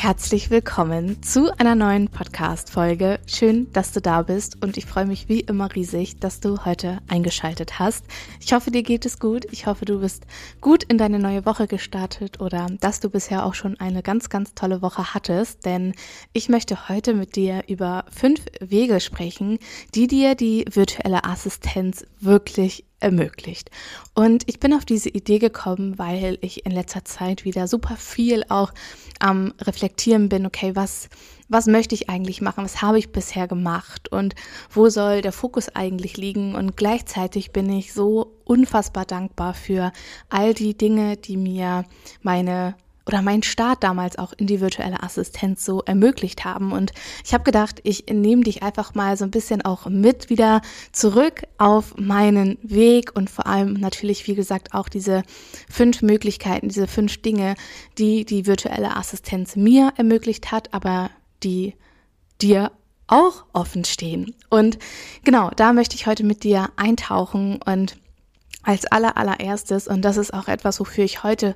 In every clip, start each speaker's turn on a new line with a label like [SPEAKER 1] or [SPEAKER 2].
[SPEAKER 1] Herzlich willkommen zu einer neuen Podcast-Folge. Schön, dass du da bist und ich freue mich wie immer riesig, dass du heute eingeschaltet hast. Ich hoffe, dir geht es gut. Ich hoffe, du bist gut in deine neue Woche gestartet oder dass du bisher auch schon eine ganz, ganz tolle Woche hattest, denn ich möchte heute mit dir über fünf Wege sprechen, die dir die virtuelle Assistenz wirklich ermöglicht. Und ich bin auf diese Idee gekommen, weil ich in letzter Zeit wieder super viel auch am Reflektieren bin, okay, was, was möchte ich eigentlich machen, was habe ich bisher gemacht und wo soll der Fokus eigentlich liegen. Und gleichzeitig bin ich so unfassbar dankbar für all die Dinge, die mir meine oder mein Start damals auch in die virtuelle Assistenz so ermöglicht haben. Und ich habe gedacht, ich nehme dich einfach mal so ein bisschen auch mit wieder zurück auf meinen Weg und vor allem natürlich, wie gesagt, auch diese fünf Möglichkeiten, diese fünf Dinge, die die virtuelle Assistenz mir ermöglicht hat, aber die dir auch offen stehen. Und genau, da möchte ich heute mit dir eintauchen und als aller allererstes, und das ist auch etwas, wofür ich heute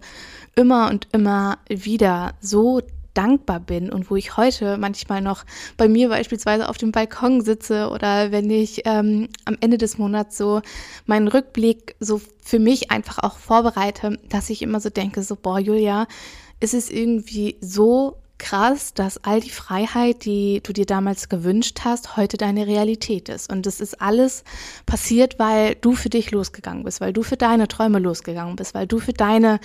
[SPEAKER 1] immer und immer wieder so dankbar bin und wo ich heute manchmal noch bei mir beispielsweise auf dem Balkon sitze oder wenn ich ähm, am Ende des Monats so meinen Rückblick so für mich einfach auch vorbereite, dass ich immer so denke, so, boah, Julia, es ist irgendwie so krass, dass all die Freiheit, die du dir damals gewünscht hast, heute deine Realität ist. Und das ist alles passiert, weil du für dich losgegangen bist, weil du für deine Träume losgegangen bist, weil du für deine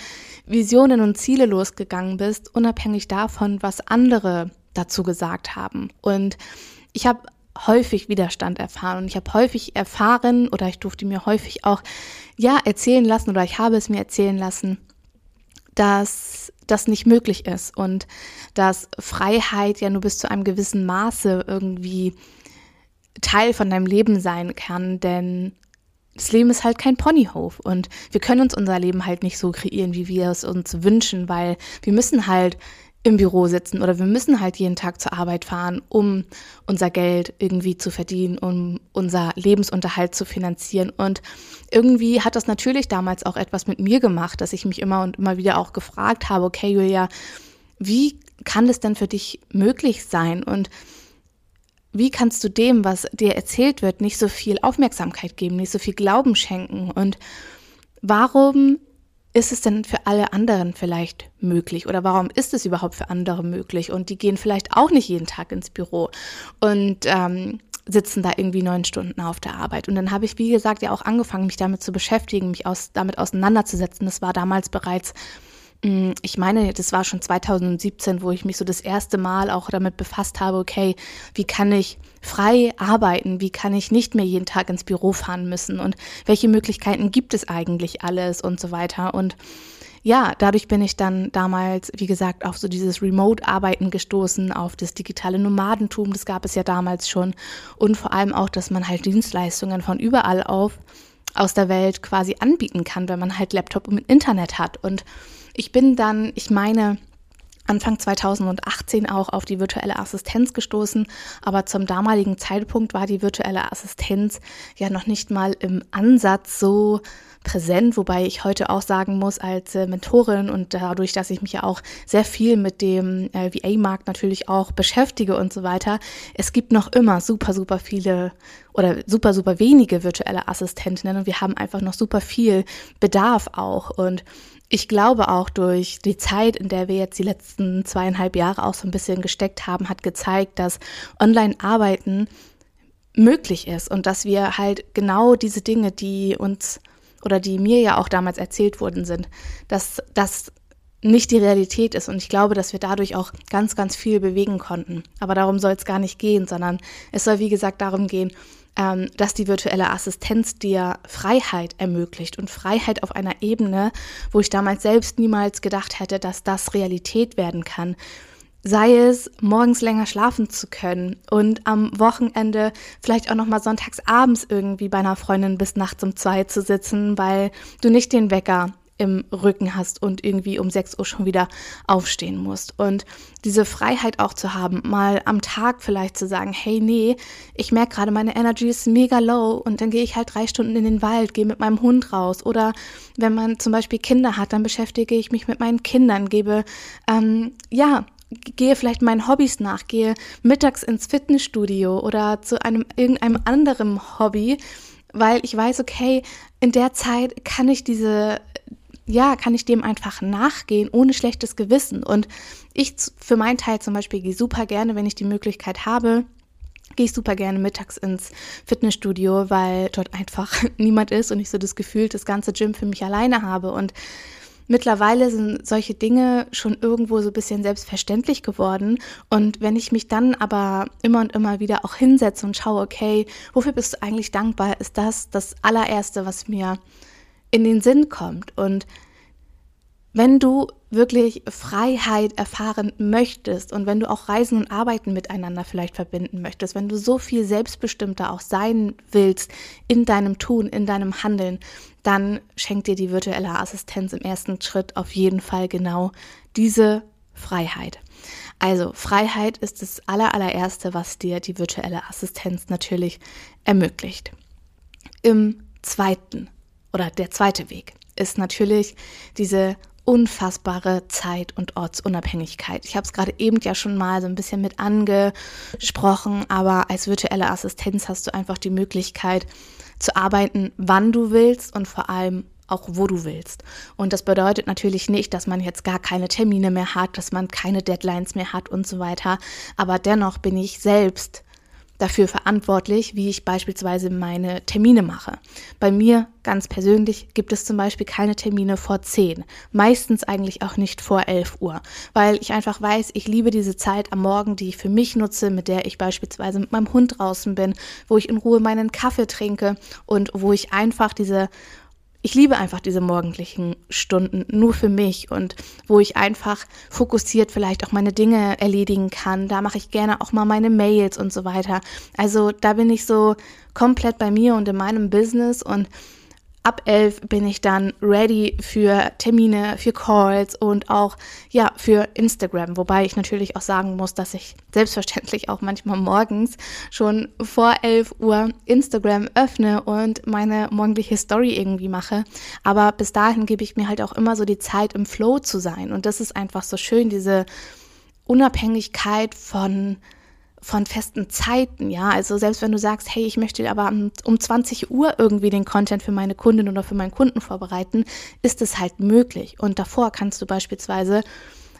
[SPEAKER 1] Visionen und Ziele losgegangen bist, unabhängig davon, was andere dazu gesagt haben. Und ich habe häufig Widerstand erfahren und ich habe häufig erfahren oder ich durfte mir häufig auch ja erzählen lassen oder ich habe es mir erzählen lassen, dass das nicht möglich ist und dass Freiheit ja nur bis zu einem gewissen Maße irgendwie Teil von deinem Leben sein kann, denn das Leben ist halt kein Ponyhof und wir können uns unser Leben halt nicht so kreieren, wie wir es uns wünschen, weil wir müssen halt im Büro sitzen oder wir müssen halt jeden Tag zur Arbeit fahren, um unser Geld irgendwie zu verdienen, um unser Lebensunterhalt zu finanzieren. Und irgendwie hat das natürlich damals auch etwas mit mir gemacht, dass ich mich immer und immer wieder auch gefragt habe, okay, Julia, wie kann es denn für dich möglich sein? Und wie kannst du dem, was dir erzählt wird, nicht so viel Aufmerksamkeit geben, nicht so viel Glauben schenken? Und warum ist es denn für alle anderen vielleicht möglich oder warum ist es überhaupt für andere möglich? Und die gehen vielleicht auch nicht jeden Tag ins Büro und ähm, sitzen da irgendwie neun Stunden auf der Arbeit. Und dann habe ich, wie gesagt, ja auch angefangen, mich damit zu beschäftigen, mich aus, damit auseinanderzusetzen. Das war damals bereits ich meine, das war schon 2017, wo ich mich so das erste Mal auch damit befasst habe, okay, wie kann ich frei arbeiten? Wie kann ich nicht mehr jeden Tag ins Büro fahren müssen? Und welche Möglichkeiten gibt es eigentlich alles und so weiter? Und ja, dadurch bin ich dann damals, wie gesagt, auf so dieses Remote-Arbeiten gestoßen, auf das digitale Nomadentum, das gab es ja damals schon. Und vor allem auch, dass man halt Dienstleistungen von überall auf aus der Welt quasi anbieten kann, wenn man halt Laptop und Internet hat. Und ich bin dann, ich meine, Anfang 2018 auch auf die virtuelle Assistenz gestoßen, aber zum damaligen Zeitpunkt war die virtuelle Assistenz ja noch nicht mal im Ansatz so präsent, wobei ich heute auch sagen muss, als äh, Mentorin und dadurch, dass ich mich ja auch sehr viel mit dem äh, VA-Markt natürlich auch beschäftige und so weiter, es gibt noch immer super, super viele oder super, super wenige virtuelle Assistentinnen und wir haben einfach noch super viel Bedarf auch. Und ich glaube auch durch die Zeit, in der wir jetzt die letzten zweieinhalb Jahre auch so ein bisschen gesteckt haben, hat gezeigt, dass Online-Arbeiten möglich ist und dass wir halt genau diese Dinge, die uns oder die mir ja auch damals erzählt worden sind, dass das nicht die Realität ist. Und ich glaube, dass wir dadurch auch ganz, ganz viel bewegen konnten. Aber darum soll es gar nicht gehen, sondern es soll, wie gesagt, darum gehen, ähm, dass die virtuelle Assistenz dir Freiheit ermöglicht und Freiheit auf einer Ebene, wo ich damals selbst niemals gedacht hätte, dass das Realität werden kann. sei es morgens länger schlafen zu können und am Wochenende vielleicht auch noch mal sonntags abends irgendwie bei einer Freundin bis nachts um zwei zu sitzen, weil du nicht den Wecker im Rücken hast und irgendwie um 6 Uhr schon wieder aufstehen musst. Und diese Freiheit auch zu haben, mal am Tag vielleicht zu sagen, hey, nee, ich merke gerade, meine Energy ist mega low und dann gehe ich halt drei Stunden in den Wald, gehe mit meinem Hund raus. Oder wenn man zum Beispiel Kinder hat, dann beschäftige ich mich mit meinen Kindern, gebe, ähm, ja, gehe vielleicht meinen Hobbys nach, gehe mittags ins Fitnessstudio oder zu einem irgendeinem anderen Hobby, weil ich weiß, okay, in der Zeit kann ich diese ja, kann ich dem einfach nachgehen, ohne schlechtes Gewissen. Und ich für meinen Teil zum Beispiel gehe super gerne, wenn ich die Möglichkeit habe, gehe ich super gerne mittags ins Fitnessstudio, weil dort einfach niemand ist und ich so das Gefühl, das ganze Gym für mich alleine habe. Und mittlerweile sind solche Dinge schon irgendwo so ein bisschen selbstverständlich geworden. Und wenn ich mich dann aber immer und immer wieder auch hinsetze und schaue, okay, wofür bist du eigentlich dankbar, ist das das allererste, was mir in den Sinn kommt. Und wenn du wirklich Freiheit erfahren möchtest und wenn du auch Reisen und Arbeiten miteinander vielleicht verbinden möchtest, wenn du so viel selbstbestimmter auch sein willst in deinem Tun, in deinem Handeln, dann schenkt dir die virtuelle Assistenz im ersten Schritt auf jeden Fall genau diese Freiheit. Also Freiheit ist das allerallererste, was dir die virtuelle Assistenz natürlich ermöglicht. Im zweiten oder der zweite Weg ist natürlich diese unfassbare Zeit- und Ortsunabhängigkeit. Ich habe es gerade eben ja schon mal so ein bisschen mit angesprochen, aber als virtuelle Assistenz hast du einfach die Möglichkeit zu arbeiten, wann du willst und vor allem auch wo du willst. Und das bedeutet natürlich nicht, dass man jetzt gar keine Termine mehr hat, dass man keine Deadlines mehr hat und so weiter. Aber dennoch bin ich selbst dafür verantwortlich, wie ich beispielsweise meine Termine mache. Bei mir ganz persönlich gibt es zum Beispiel keine Termine vor 10, meistens eigentlich auch nicht vor 11 Uhr, weil ich einfach weiß, ich liebe diese Zeit am Morgen, die ich für mich nutze, mit der ich beispielsweise mit meinem Hund draußen bin, wo ich in Ruhe meinen Kaffee trinke und wo ich einfach diese ich liebe einfach diese morgendlichen Stunden nur für mich und wo ich einfach fokussiert vielleicht auch meine Dinge erledigen kann. Da mache ich gerne auch mal meine Mails und so weiter. Also da bin ich so komplett bei mir und in meinem Business und ab elf bin ich dann ready für Termine, für Calls und auch ja für Instagram. Wobei ich natürlich auch sagen muss, dass ich selbstverständlich auch manchmal morgens schon vor 11 Uhr Instagram öffne und meine morgendliche Story irgendwie mache. Aber bis dahin gebe ich mir halt auch immer so die Zeit im Flow zu sein. Und das ist einfach so schön, diese Unabhängigkeit von von festen Zeiten, ja. Also selbst wenn du sagst, hey, ich möchte aber um 20 Uhr irgendwie den Content für meine Kundin oder für meinen Kunden vorbereiten, ist es halt möglich. Und davor kannst du beispielsweise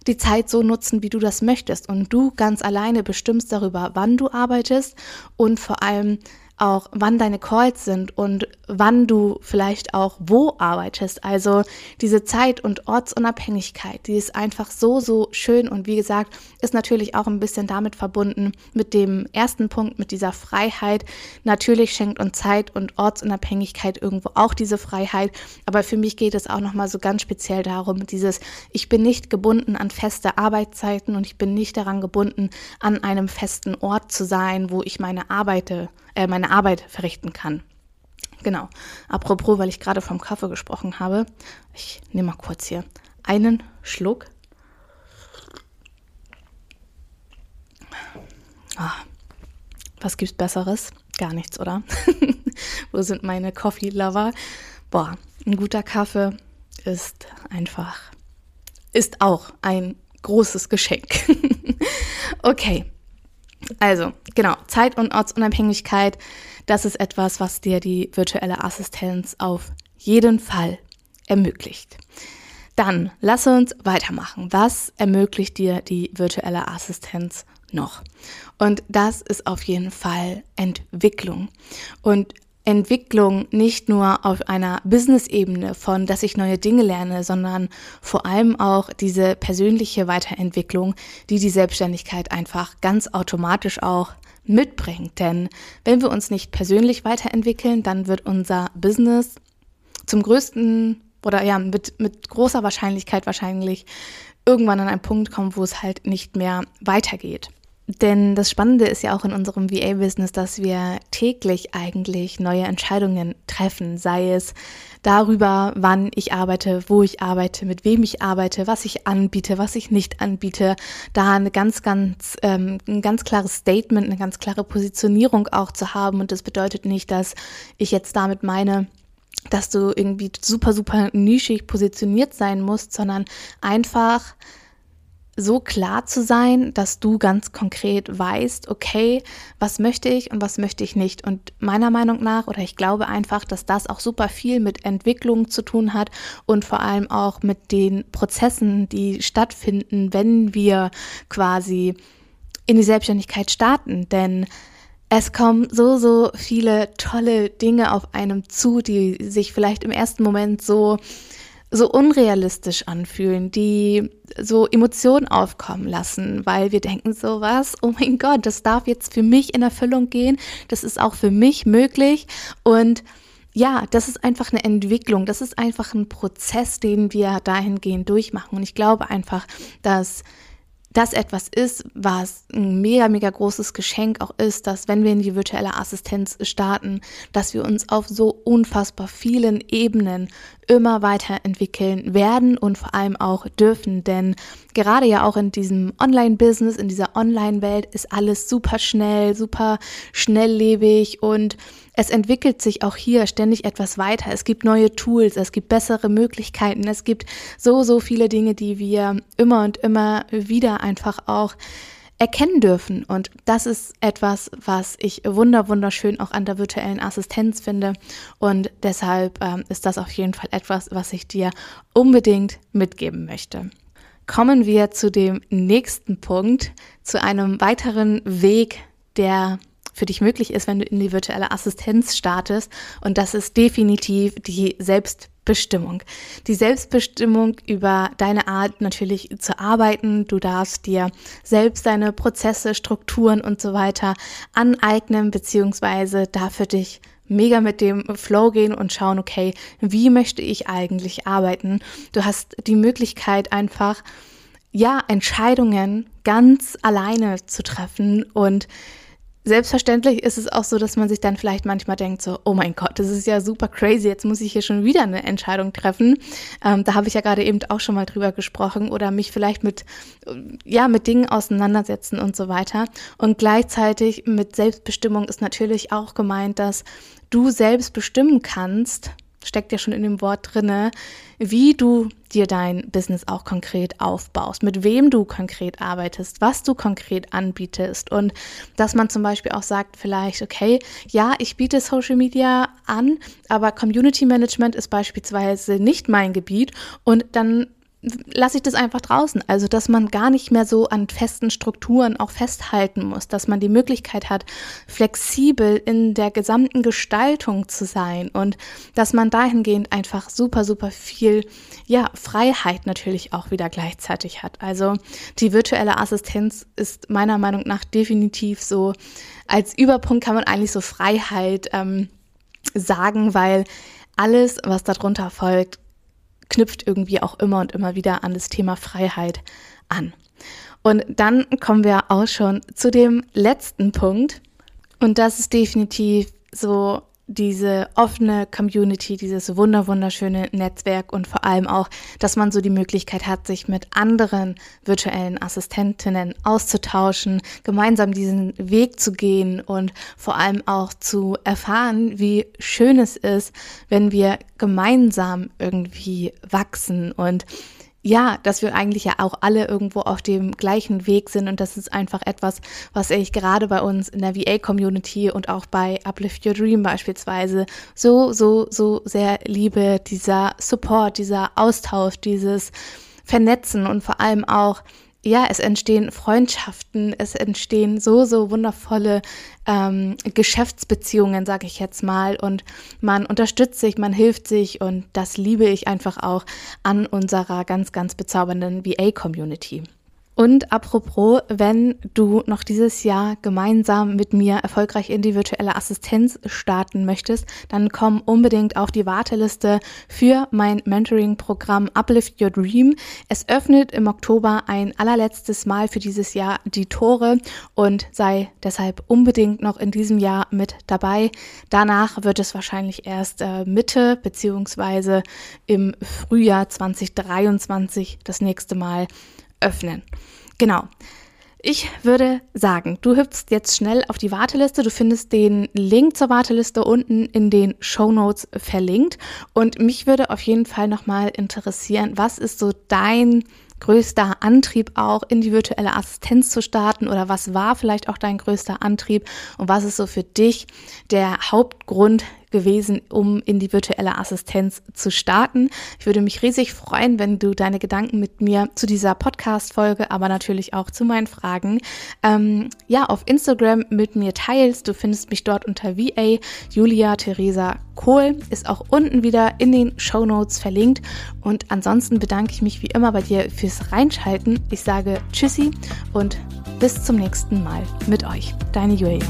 [SPEAKER 1] die Zeit so nutzen, wie du das möchtest. Und du ganz alleine bestimmst darüber, wann du arbeitest und vor allem, auch wann deine Calls sind und wann du vielleicht auch wo arbeitest. Also diese Zeit- und Ortsunabhängigkeit, die ist einfach so, so schön und wie gesagt, ist natürlich auch ein bisschen damit verbunden mit dem ersten Punkt, mit dieser Freiheit. Natürlich schenkt uns Zeit und Ortsunabhängigkeit irgendwo auch diese Freiheit, aber für mich geht es auch nochmal so ganz speziell darum, dieses, ich bin nicht gebunden an feste Arbeitszeiten und ich bin nicht daran gebunden, an einem festen Ort zu sein, wo ich meine Arbeite äh, meine Arbeit verrichten kann. Genau. Apropos, weil ich gerade vom Kaffee gesprochen habe, ich nehme mal kurz hier einen Schluck. Ah, was gibt's Besseres? Gar nichts, oder? Wo sind meine Coffee Lover? Boah, ein guter Kaffee ist einfach, ist auch ein großes Geschenk. okay, also, genau, Zeit- und Ortsunabhängigkeit, das ist etwas, was dir die virtuelle Assistenz auf jeden Fall ermöglicht. Dann lass uns weitermachen. Was ermöglicht dir die virtuelle Assistenz noch? Und das ist auf jeden Fall Entwicklung. Und Entwicklung nicht nur auf einer Business-Ebene von, dass ich neue Dinge lerne, sondern vor allem auch diese persönliche Weiterentwicklung, die die Selbstständigkeit einfach ganz automatisch auch mitbringt. Denn wenn wir uns nicht persönlich weiterentwickeln, dann wird unser Business zum größten oder ja, mit, mit großer Wahrscheinlichkeit wahrscheinlich irgendwann an einen Punkt kommen, wo es halt nicht mehr weitergeht. Denn das Spannende ist ja auch in unserem VA-Business, dass wir täglich eigentlich neue Entscheidungen treffen, sei es darüber, wann ich arbeite, wo ich arbeite, mit wem ich arbeite, was ich anbiete, was ich nicht anbiete, da eine ganz, ganz, ähm, ein ganz klares Statement, eine ganz klare Positionierung auch zu haben. Und das bedeutet nicht, dass ich jetzt damit meine, dass du irgendwie super, super nischig positioniert sein musst, sondern einfach so klar zu sein, dass du ganz konkret weißt, okay, was möchte ich und was möchte ich nicht. Und meiner Meinung nach, oder ich glaube einfach, dass das auch super viel mit Entwicklung zu tun hat und vor allem auch mit den Prozessen, die stattfinden, wenn wir quasi in die Selbstständigkeit starten. Denn es kommen so, so viele tolle Dinge auf einem zu, die sich vielleicht im ersten Moment so so unrealistisch anfühlen, die so Emotionen aufkommen lassen, weil wir denken so was, oh mein Gott, das darf jetzt für mich in Erfüllung gehen, das ist auch für mich möglich. Und ja, das ist einfach eine Entwicklung, das ist einfach ein Prozess, den wir dahingehend durchmachen. Und ich glaube einfach, dass das etwas ist, was ein mega, mega großes Geschenk auch ist, dass wenn wir in die virtuelle Assistenz starten, dass wir uns auf so unfassbar vielen Ebenen immer weiterentwickeln werden und vor allem auch dürfen. Denn gerade ja auch in diesem Online-Business, in dieser Online-Welt ist alles super schnell, super schnelllebig und es entwickelt sich auch hier ständig etwas weiter. Es gibt neue Tools, es gibt bessere Möglichkeiten, es gibt so, so viele Dinge, die wir immer und immer wieder einfach auch erkennen dürfen. Und das ist etwas, was ich wunder wunderschön auch an der virtuellen Assistenz finde. Und deshalb ähm, ist das auf jeden Fall etwas, was ich dir unbedingt mitgeben möchte. Kommen wir zu dem nächsten Punkt, zu einem weiteren Weg, der für dich möglich ist, wenn du in die virtuelle Assistenz startest. Und das ist definitiv die Selbstbestimmung. Die Selbstbestimmung über deine Art natürlich zu arbeiten. Du darfst dir selbst deine Prozesse, Strukturen und so weiter aneignen, beziehungsweise da für dich mega mit dem Flow gehen und schauen, okay, wie möchte ich eigentlich arbeiten? Du hast die Möglichkeit einfach, ja, Entscheidungen ganz alleine zu treffen und Selbstverständlich ist es auch so, dass man sich dann vielleicht manchmal denkt, so, oh mein Gott, das ist ja super crazy, jetzt muss ich hier schon wieder eine Entscheidung treffen. Ähm, da habe ich ja gerade eben auch schon mal drüber gesprochen oder mich vielleicht mit, ja, mit Dingen auseinandersetzen und so weiter. Und gleichzeitig mit Selbstbestimmung ist natürlich auch gemeint, dass du selbst bestimmen kannst, steckt ja schon in dem Wort drinne, wie du dir dein Business auch konkret aufbaust, mit wem du konkret arbeitest, was du konkret anbietest. Und dass man zum Beispiel auch sagt, vielleicht, okay, ja, ich biete Social Media an, aber Community Management ist beispielsweise nicht mein Gebiet. Und dann lasse ich das einfach draußen. Also, dass man gar nicht mehr so an festen Strukturen auch festhalten muss, dass man die Möglichkeit hat, flexibel in der gesamten Gestaltung zu sein und dass man dahingehend einfach super, super viel, ja, Freiheit natürlich auch wieder gleichzeitig hat. Also, die virtuelle Assistenz ist meiner Meinung nach definitiv so, als Überpunkt kann man eigentlich so Freiheit ähm, sagen, weil alles, was darunter folgt, knüpft irgendwie auch immer und immer wieder an das Thema Freiheit an. Und dann kommen wir auch schon zu dem letzten Punkt. Und das ist definitiv so diese offene Community, dieses wunder wunderschöne Netzwerk und vor allem auch, dass man so die Möglichkeit hat, sich mit anderen virtuellen Assistentinnen auszutauschen, gemeinsam diesen Weg zu gehen und vor allem auch zu erfahren, wie schön es ist, wenn wir gemeinsam irgendwie wachsen. Und ja, dass wir eigentlich ja auch alle irgendwo auf dem gleichen Weg sind und das ist einfach etwas, was ich gerade bei uns in der VA-Community und auch bei Uplift Your Dream beispielsweise so, so, so sehr liebe, dieser Support, dieser Austausch, dieses Vernetzen und vor allem auch ja, es entstehen Freundschaften, es entstehen so, so wundervolle ähm, Geschäftsbeziehungen, sage ich jetzt mal. Und man unterstützt sich, man hilft sich und das liebe ich einfach auch an unserer ganz, ganz bezaubernden VA-Community. Und apropos, wenn du noch dieses Jahr gemeinsam mit mir erfolgreich in die virtuelle Assistenz starten möchtest, dann komm unbedingt auf die Warteliste für mein Mentoring-Programm Uplift Your Dream. Es öffnet im Oktober ein allerletztes Mal für dieses Jahr die Tore und sei deshalb unbedingt noch in diesem Jahr mit dabei. Danach wird es wahrscheinlich erst äh, Mitte beziehungsweise im Frühjahr 2023 das nächste Mal öffnen. Genau. Ich würde sagen, du hüpfst jetzt schnell auf die Warteliste. Du findest den Link zur Warteliste unten in den Show Notes verlinkt. Und mich würde auf jeden Fall nochmal interessieren, was ist so dein größter Antrieb auch in die virtuelle Assistenz zu starten oder was war vielleicht auch dein größter Antrieb und was ist so für dich der Hauptgrund gewesen, um in die virtuelle Assistenz zu starten. Ich würde mich riesig freuen, wenn du deine Gedanken mit mir zu dieser Podcast-Folge, aber natürlich auch zu meinen Fragen, ähm, ja, auf Instagram mit mir teilst. Du findest mich dort unter VA Julia Theresa Kohl, ist auch unten wieder in den Show Notes verlinkt. Und ansonsten bedanke ich mich wie immer bei dir fürs Reinschalten. Ich sage Tschüssi und bis zum nächsten Mal mit euch. Deine Julia.